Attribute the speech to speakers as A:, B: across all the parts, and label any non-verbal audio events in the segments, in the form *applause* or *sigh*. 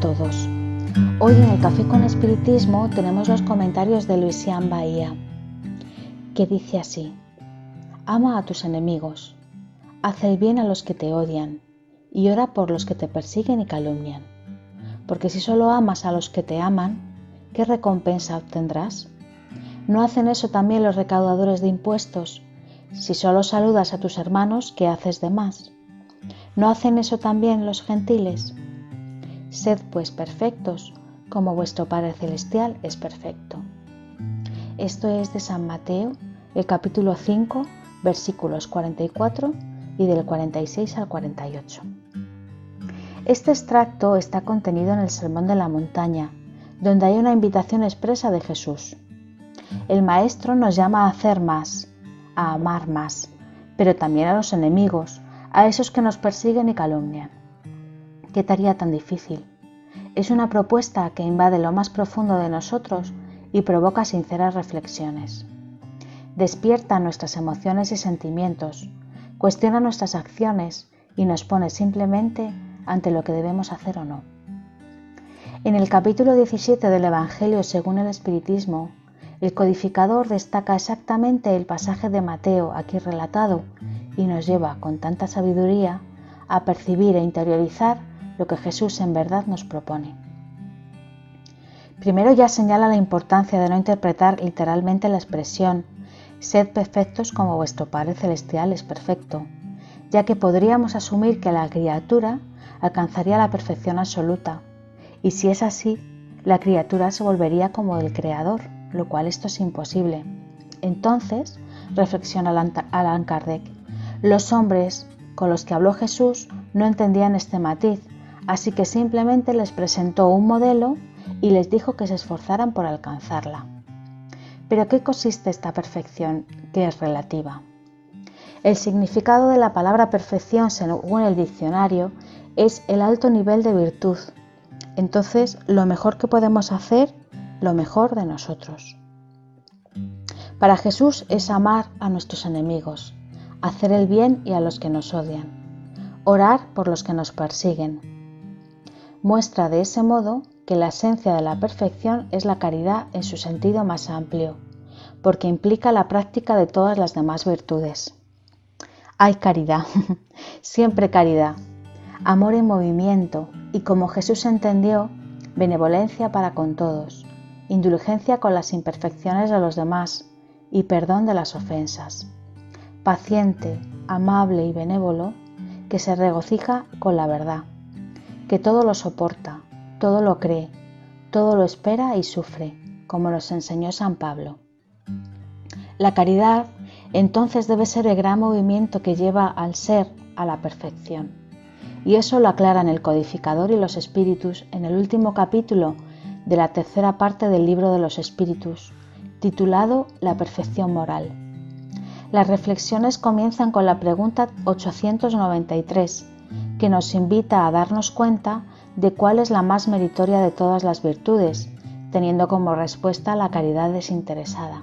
A: Todos. Hoy en el Café con Espiritismo tenemos los comentarios de Luisian Bahía, que dice así, Ama a tus enemigos, haz el bien a los que te odian y ora por los que te persiguen y calumnian, porque si solo amas a los que te aman, ¿qué recompensa obtendrás? ¿No hacen eso también los recaudadores de impuestos? Si solo saludas a tus hermanos, ¿qué haces de más? ¿No hacen eso también los gentiles? Sed pues perfectos, como vuestro Padre Celestial es perfecto. Esto es de San Mateo, el capítulo 5, versículos 44 y del 46 al 48. Este extracto está contenido en el Sermón de la Montaña, donde hay una invitación expresa de Jesús. El Maestro nos llama a hacer más, a amar más, pero también a los enemigos, a esos que nos persiguen y calumnian. ¿Qué tarea tan difícil? Es una propuesta que invade lo más profundo de nosotros y provoca sinceras reflexiones. Despierta nuestras emociones y sentimientos, cuestiona nuestras acciones y nos pone simplemente ante lo que debemos hacer o no. En el capítulo 17 del Evangelio según el Espiritismo, el codificador destaca exactamente el pasaje de Mateo aquí relatado y nos lleva con tanta sabiduría a percibir e interiorizar lo que Jesús en verdad nos propone. Primero ya señala la importancia de no interpretar literalmente la expresión Sed perfectos como vuestro Padre Celestial es perfecto, ya que podríamos asumir que la criatura alcanzaría la perfección absoluta, y si es así, la criatura se volvería como el Creador, lo cual esto es imposible. Entonces, reflexiona Alan Kardec, los hombres con los que habló Jesús no entendían este matiz, así que simplemente les presentó un modelo y les dijo que se esforzaran por alcanzarla. Pero ¿qué consiste esta perfección que es relativa? El significado de la palabra perfección según el diccionario es el alto nivel de virtud. Entonces, lo mejor que podemos hacer, lo mejor de nosotros. Para Jesús es amar a nuestros enemigos, hacer el bien y a los que nos odian, orar por los que nos persiguen. Muestra de ese modo que la esencia de la perfección es la caridad en su sentido más amplio, porque implica la práctica de todas las demás virtudes. Hay caridad, *laughs* siempre caridad, amor en movimiento y como Jesús entendió, benevolencia para con todos, indulgencia con las imperfecciones de los demás y perdón de las ofensas paciente, amable y benévolo, que se regocija con la verdad, que todo lo soporta, todo lo cree, todo lo espera y sufre, como nos enseñó San Pablo. La caridad entonces debe ser el gran movimiento que lleva al ser a la perfección. Y eso lo aclaran el codificador y los espíritus en el último capítulo de la tercera parte del libro de los espíritus, titulado La perfección moral. Las reflexiones comienzan con la pregunta 893, que nos invita a darnos cuenta de cuál es la más meritoria de todas las virtudes, teniendo como respuesta la caridad desinteresada.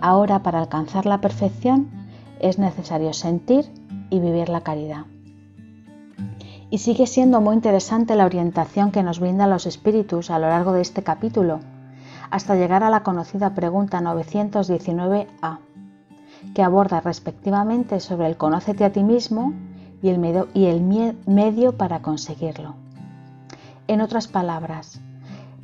A: Ahora, para alcanzar la perfección, es necesario sentir y vivir la caridad. Y sigue siendo muy interesante la orientación que nos brindan los espíritus a lo largo de este capítulo, hasta llegar a la conocida pregunta 919a que aborda respectivamente sobre el conócete a ti mismo y el, medio, para conseguirlo. En otras palabras,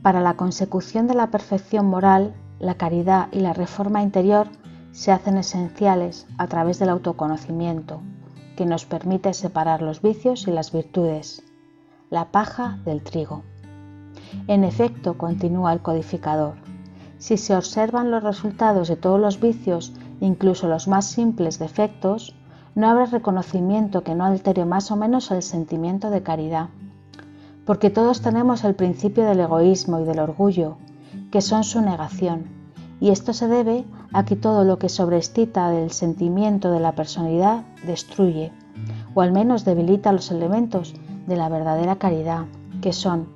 A: para la consecución de la perfección moral, la caridad y la reforma interior se hacen esenciales a través del autoconocimiento, que nos permite separar los vicios y las virtudes, la paja del trigo. En efecto, continúa el codificador, si se observan los resultados de todos los vicios incluso los más simples defectos, no habrá reconocimiento que no altere más o menos el sentimiento de caridad. Porque todos tenemos el principio del egoísmo y del orgullo, que son su negación, y esto se debe a que todo lo que sobreestita del sentimiento de la personalidad destruye, o al menos debilita los elementos de la verdadera caridad, que son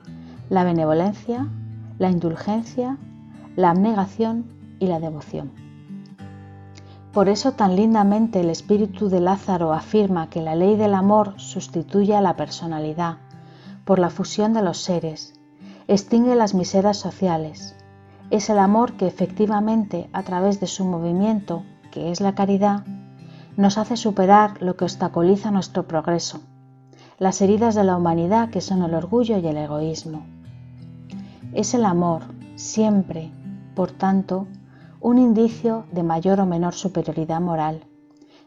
A: la benevolencia, la indulgencia, la abnegación y la devoción. Por eso tan lindamente el espíritu de Lázaro afirma que la ley del amor sustituye a la personalidad, por la fusión de los seres, extingue las miseras sociales. Es el amor que efectivamente, a través de su movimiento, que es la caridad, nos hace superar lo que obstaculiza nuestro progreso, las heridas de la humanidad que son el orgullo y el egoísmo. Es el amor, siempre, por tanto, un indicio de mayor o menor superioridad moral,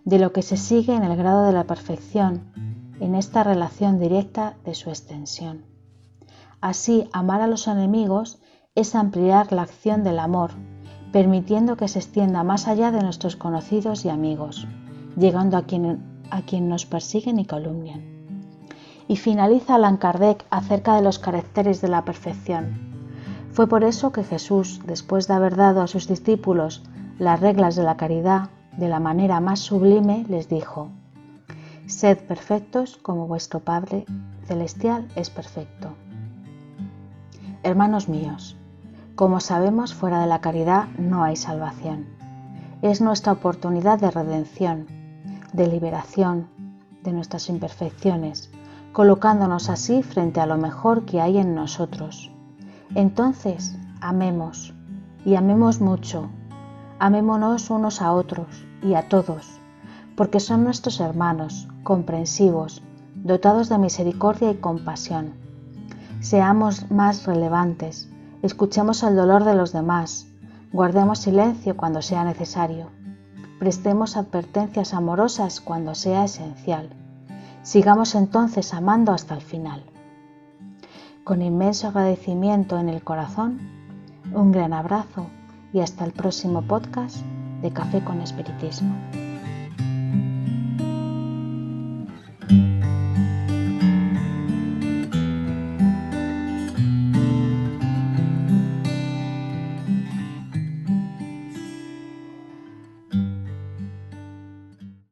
A: de lo que se sigue en el grado de la perfección, en esta relación directa de su extensión. Así, amar a los enemigos es ampliar la acción del amor, permitiendo que se extienda más allá de nuestros conocidos y amigos, llegando a quien, a quien nos persiguen y calumnian. Y finaliza Allan Kardec acerca de los caracteres de la perfección. Fue por eso que Jesús, después de haber dado a sus discípulos las reglas de la caridad de la manera más sublime, les dijo, Sed perfectos como vuestro Padre Celestial es perfecto. Hermanos míos, como sabemos, fuera de la caridad no hay salvación. Es nuestra oportunidad de redención, de liberación de nuestras imperfecciones, colocándonos así frente a lo mejor que hay en nosotros, entonces, amemos y amemos mucho. Amémonos unos a otros y a todos, porque son nuestros hermanos, comprensivos, dotados de misericordia y compasión. Seamos más relevantes, escuchemos el dolor de los demás, guardemos silencio cuando sea necesario, prestemos advertencias amorosas cuando sea esencial. Sigamos entonces amando hasta el final. Con inmenso agradecimiento en el corazón, un gran abrazo y hasta el próximo podcast de Café con Espiritismo.